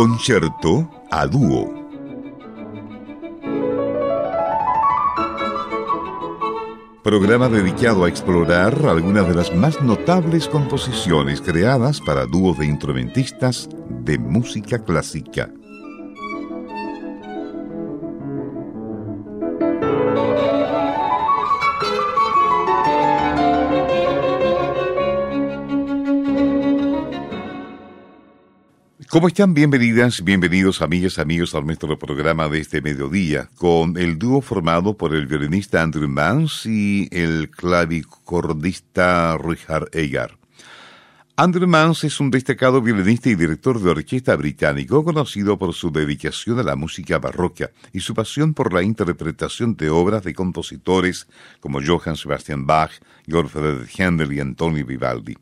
Concierto a dúo. Programa dedicado a explorar algunas de las más notables composiciones creadas para dúos de instrumentistas de música clásica. ¿Cómo están? Bienvenidas, bienvenidos amigas, amigos al nuestro programa de este mediodía, con el dúo formado por el violinista Andrew Mans y el clavicordista Richard Egar. Andrew Mans es un destacado violinista y director de orquesta británico conocido por su dedicación a la música barroca y su pasión por la interpretación de obras de compositores como Johann Sebastian Bach, Gottfried Handel y Antonio Vivaldi.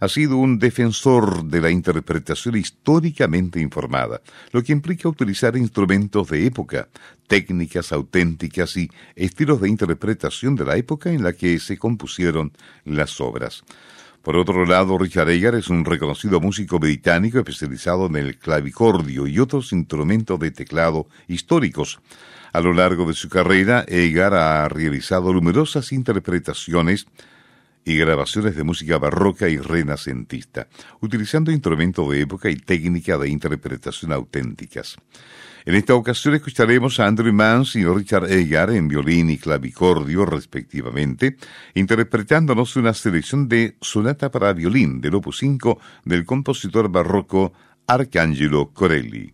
Ha sido un defensor de la interpretación históricamente informada, lo que implica utilizar instrumentos de época, técnicas auténticas y estilos de interpretación de la época en la que se compusieron las obras. Por otro lado, Richard Egar es un reconocido músico británico especializado en el clavicordio y otros instrumentos de teclado históricos. A lo largo de su carrera, Egar ha realizado numerosas interpretaciones y grabaciones de música barroca y renacentista, utilizando instrumentos de época y técnica de interpretación auténticas. En esta ocasión escucharemos a Andrew Mans y Richard Egar en violín y clavicordio respectivamente, interpretándonos una selección de Sonata para violín del opus 5 del compositor barroco Arcangelo Corelli.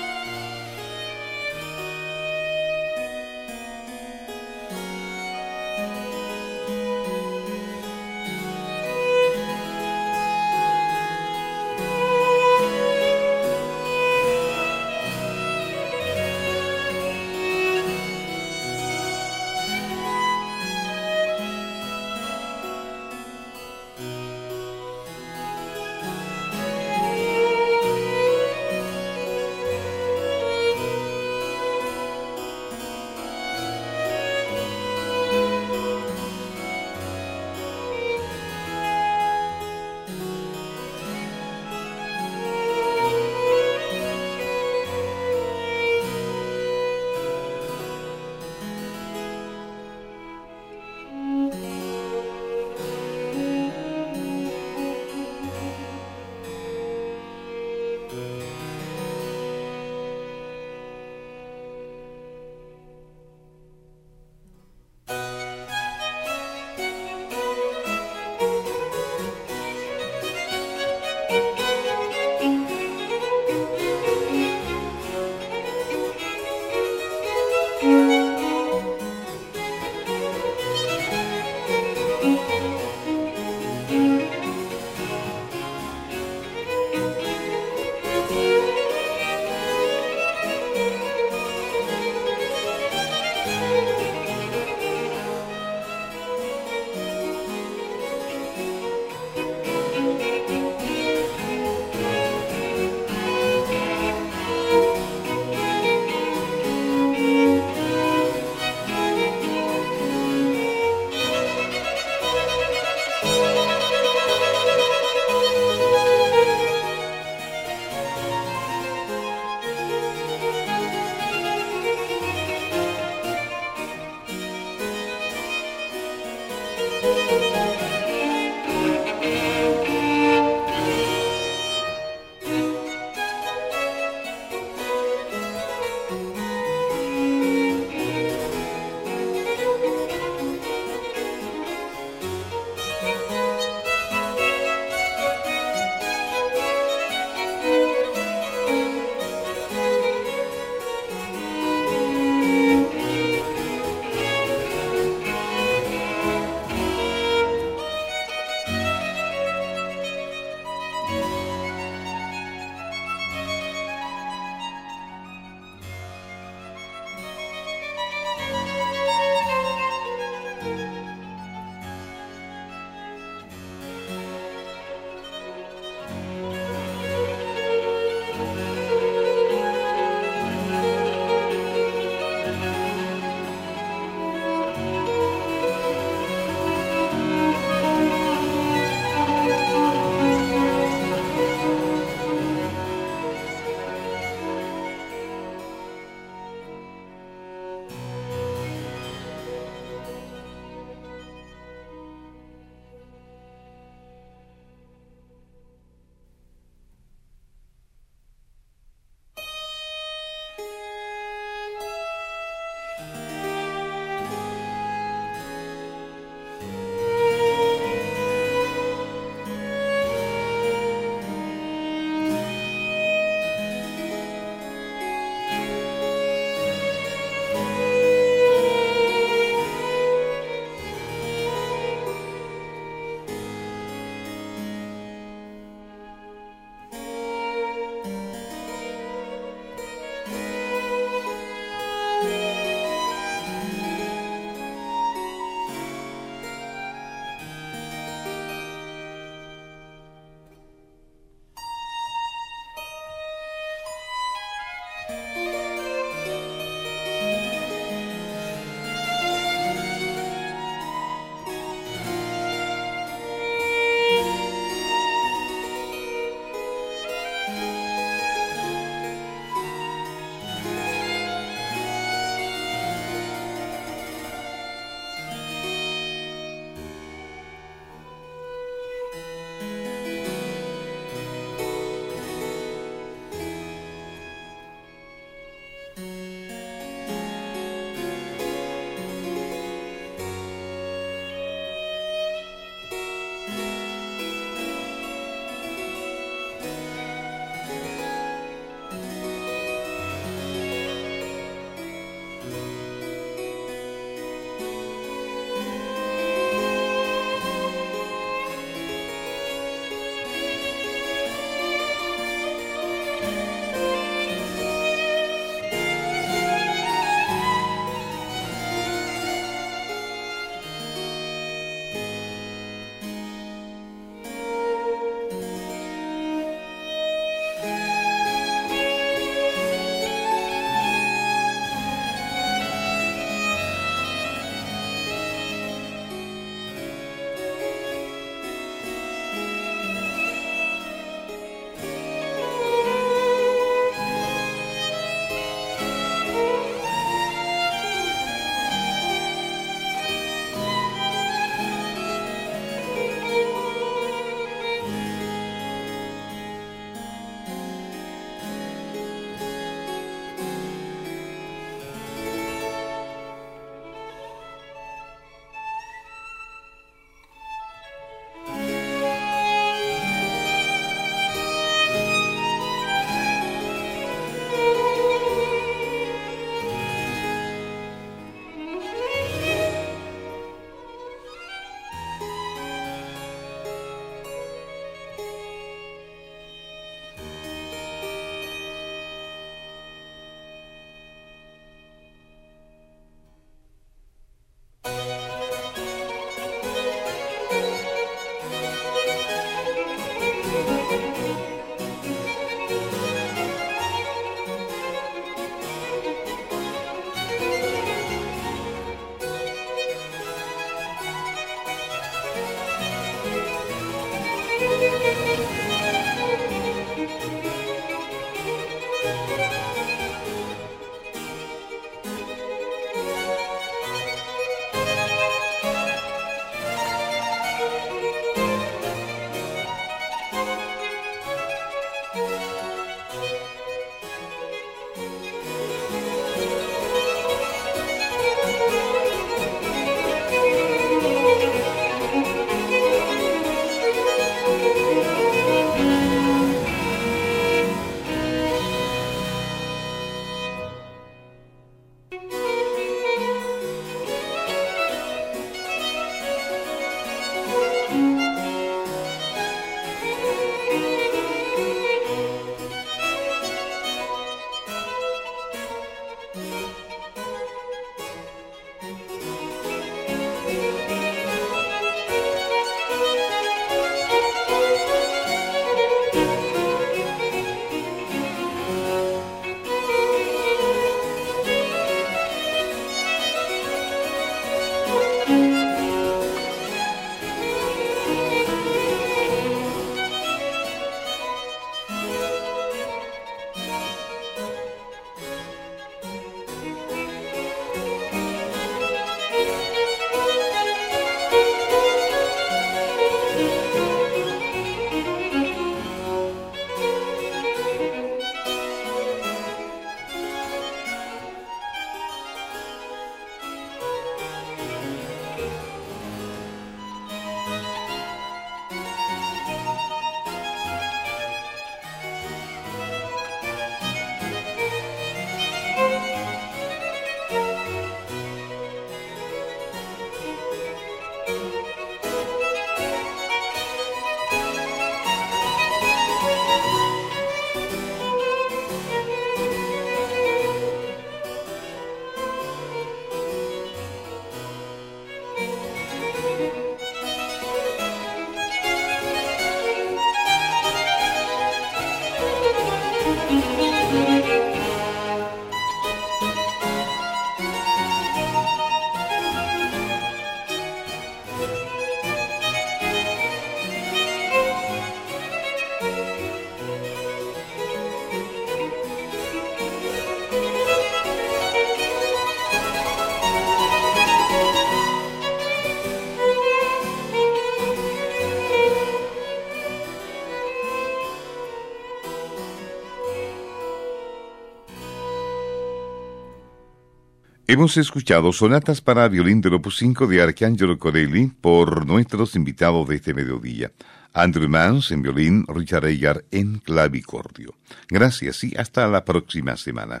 Hemos escuchado sonatas para violín del Opus 5 de Arcangelo Corelli por nuestros invitados de este mediodía. Andrew Mans en violín, Richard Eyar en clavicordio. Gracias y hasta la próxima semana.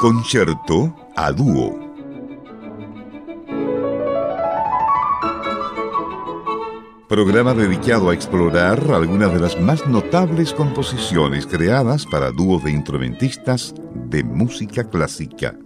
Concierto a dúo. Programa dedicado a explorar algunas de las más notables composiciones creadas para dúos de instrumentistas de música clásica.